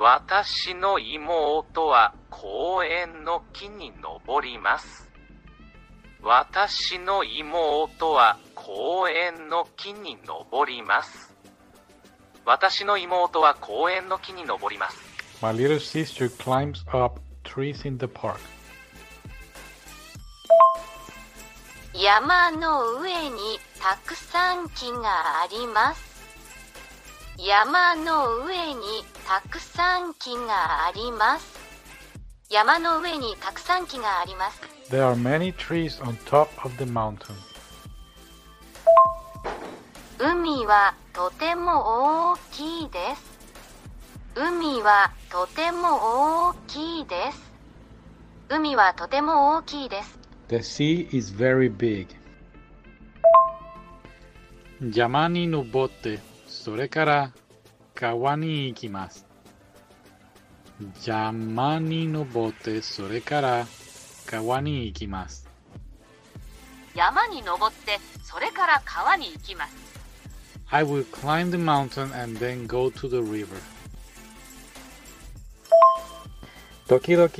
私の妹は公園の木に登ります。私の妹は公園の木に登ります。私の妹は公園の木に登ります。My little sister climbs up trees in the park. 山の上にたくさん木があります。山の上にたくさん木があります。山の上にたくさん木があります。There are many trees on top of the mountain. 海はとても大きいです。海はとても大きいです。海はとても大きいです。The sea is very big. 山に登って、それから川に行きます。山に登って、それから川に行きます。山に登って、それから川に行きます。I will climb the mountain and then go to the river. 時々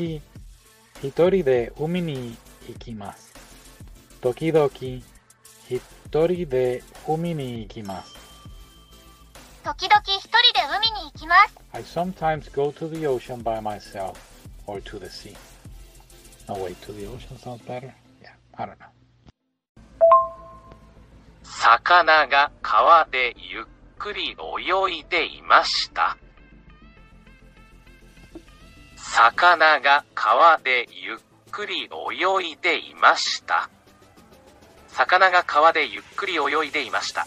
一人で海に行きます。時々一人で海に行きます。時々一人で海に行きます。I sometimes go to the ocean by myself or to the sea. No, wait, to the ocean sounds better? Yeah, I don't know. 魚が川でゆっくり泳いでいました。魚が川でゆっくり泳いでいました。魚が川でゆっくり泳いでいました。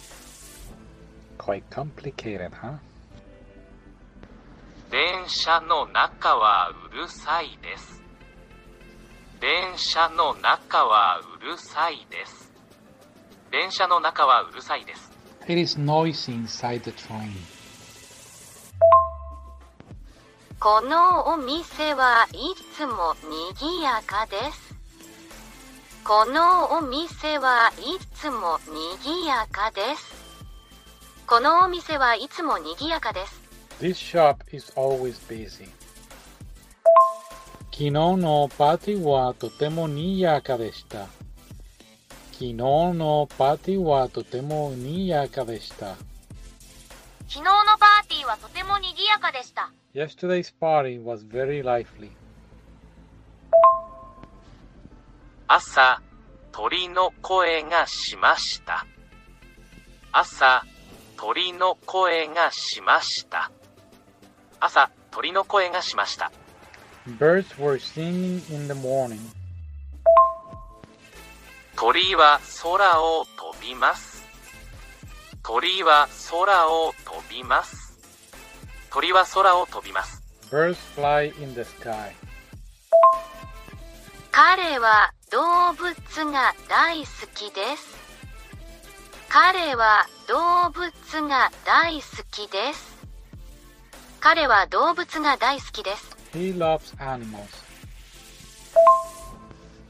Quite complicated, huh? 電車の中はうるさいです。電車の中はうるさいです。電車の中はうるさいです。It is noisy inside the train. このお店はいつも賑やかです。このお店はいつも賑やかです。このお店はいつも賑やかです。This shop is always busy. 昨日のパーティーはとても賑やかでした。昨日のパーティーはとても賑やかでした。昨日のパーティーはとても賑やかでした。Yesterday's party was very lively. 朝、鳥の声がしました。朝、鳥の声がしました。朝、鳥の声がしました。Birds were singing in the morning. 鳥は空を飛びます。鳥は空を飛びます。鳥は空を飛びます。Birds fly in the sky. 彼は動物が大好きです。彼は動物が大好きです。彼は動物が大好きです。He loves animals.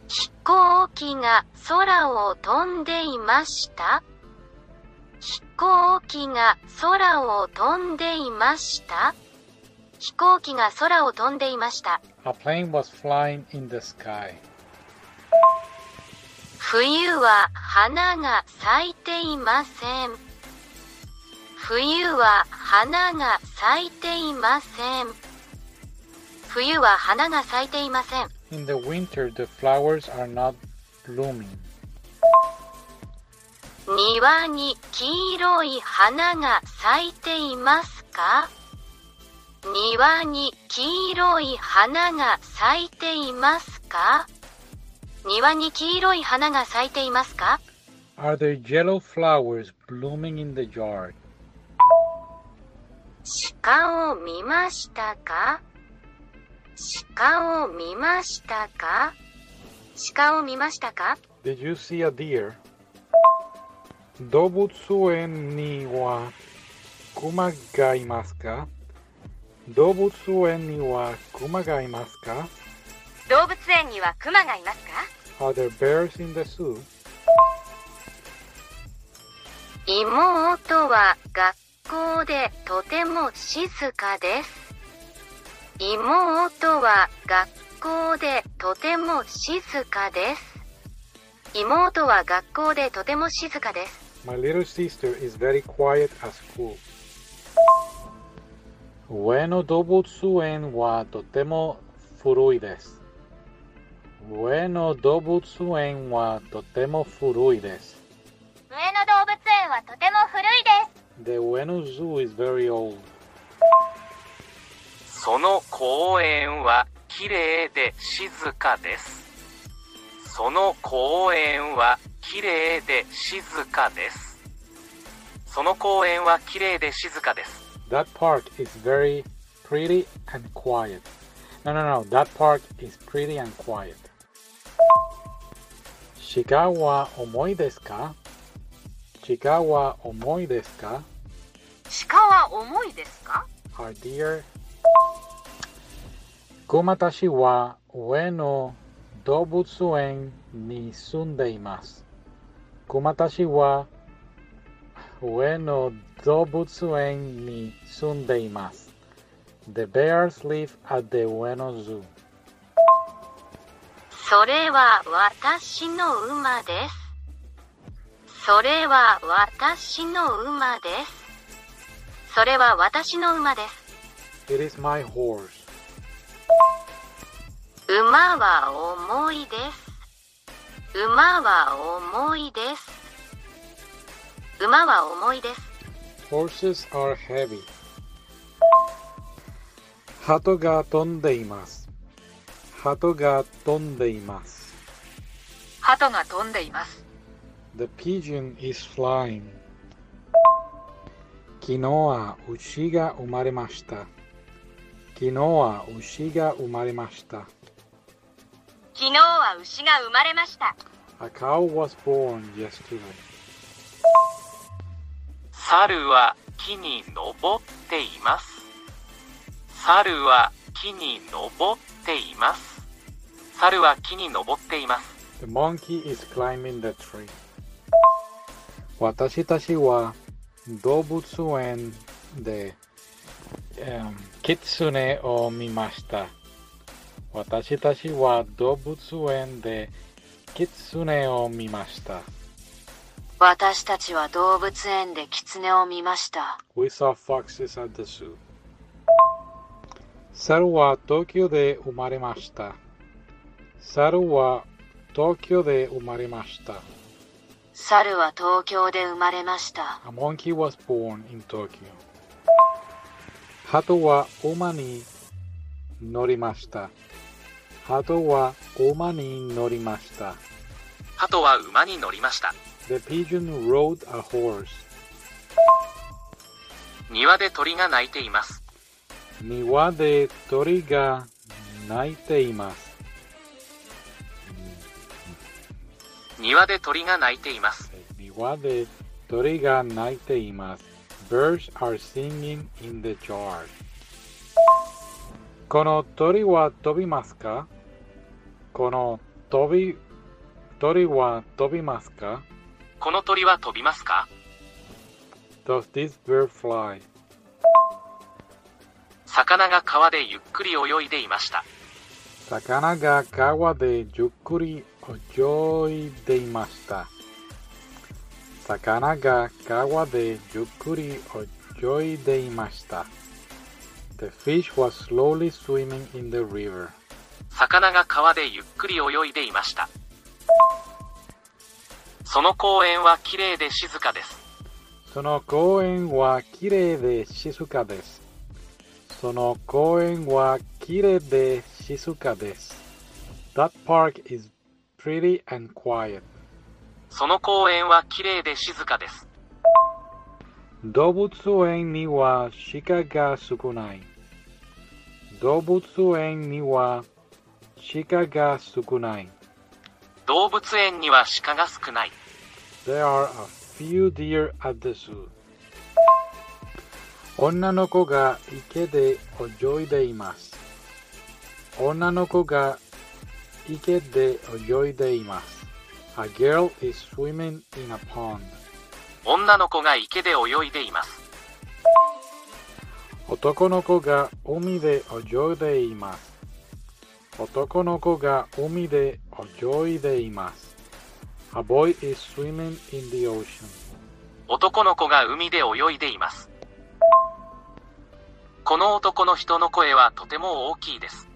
飛行機が空を飛んでいました。飛行機が空を飛んでいました。飛行機が空を飛んでいました。A plane was flying in the sky. 冬は花が咲いていません。冬は花が咲いていません。冬は花が咲いていません。In the winter, the flowers are not blooming. 庭に黄色い花が咲いていますか庭に黄色い花が咲いていますか庭に黄色い花が咲いていますか Are there yellow flowers blooming in the yard? 鹿を見ましたか？鹿を見ましたか？鹿を見ましたか？Did you see a deer? 動物園には熊がいますか？動物園には熊がいますか？動物園にはクマがいますか？Are there bears in the zoo? 妹は学校でとても静かです。妹は学校でとても静かです。妹は学校でとても静かです。My little sister is very quiet at school. 上野動物園はとても古いです。上野動物園はとても古いです。上野動物園はとても古いです。The Ueno Zoo is very old. その公園はきれいで静かです。その公園はきれいで静かです。その公園はきれいで静かです。That park is very pretty and quiet. No, no, no. That park is pretty and quiet. 鹿は重いですか鹿は重いですか鹿は重いですか？Our dear 熊たちは上野動物園に住んでいます。熊たちは上野動物園に住んでいます。The bears live at the Ueno Zoo. それは私の馬です。それは私の馬です。それは私の馬です。It is my horse. 馬は重いです。馬は重いです。馬は重いです。Horses are heavy. 鳩が飛んでいます。鳩が飛んでいます。鳩が飛んでいます。The pigeon is flying. 昨日は牛が生まれました。昨日は牛が生まれました。昨日は牛が生まれました。A cow was born yesterday. 猿は木に登っています。猿は木に登っています。猿は木に登っています。The monkey is climbing the tree. 私たちは動物園で、um, キツネを見ました。私たちは動物園でキツネを見ました。私たちは動物園で狐を見ました。We saw foxes at the zoo. 猿は東京で生まれました。猿は東京で生まれました。猿は東京で生まれました。A monkey was born in Tokyo. 鳩は馬に乗りました。鳩は馬に乗りました。鳩は馬に乗りました。The pigeon rode a horse. 庭で鳥が鳴いています。庭で鳥が鳴いています。庭で鳥が鳴いています。庭で鳥が鳴いています。Birds are singing in the yard. この鳥は飛びますか？この飛び鳥は飛びますか？この鳥は飛びますか？Does this bird fly? 魚が川でゆっくり泳いでいました。魚が川でゆっくり泳いでいました。魚が川でゆっくり泳いでいました。The fish was slowly swimming in the river. 魚が川でゆっくり泳いでいました。その公園はきれいで静かです。その公園はきれいで静かです。その公園はきれいで静かです。That park is pretty and quiet. その公園はきれいで静かです。動物園には鹿が少ない。動物園には鹿が少ない。動物園には鹿が少ない。There are a few deer at the zoo. 女の子が池で泳いでいます。女の子が池で泳いでいます。A girl is swimming in a pond. 女の子が池で泳いでいます。男の子が海で泳いでいます。男の子が海で泳いでいます。A boy is swimming in the ocean. 男の子が海で泳いでいます。この男の人の声はとても大きいです。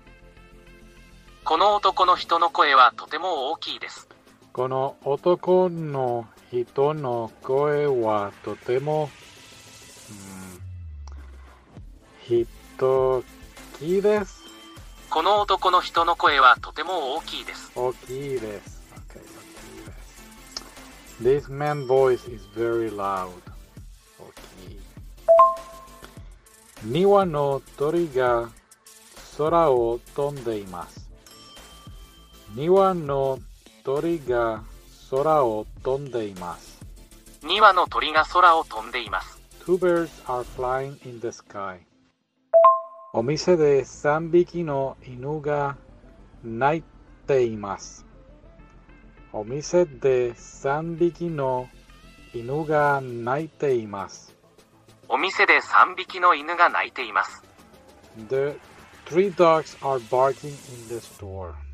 この男の人の声はとても大きいです。この男の人の声はとても、うん、人気です。この男の人の声はとても大きいです。大きいです。Okay, 大きいです。This man's voice is very loud. 大きい。庭の鳥が空を飛んでいます。庭の鳥が空を飛んでいます。2羽の鳥が空を飛んでいます。Two birds are flying in the sky. お店で3匹の犬が鳴いています。お店で3匹の犬が鳴いています。お店で3匹の犬が鳴いています。The three dogs are barking in the store.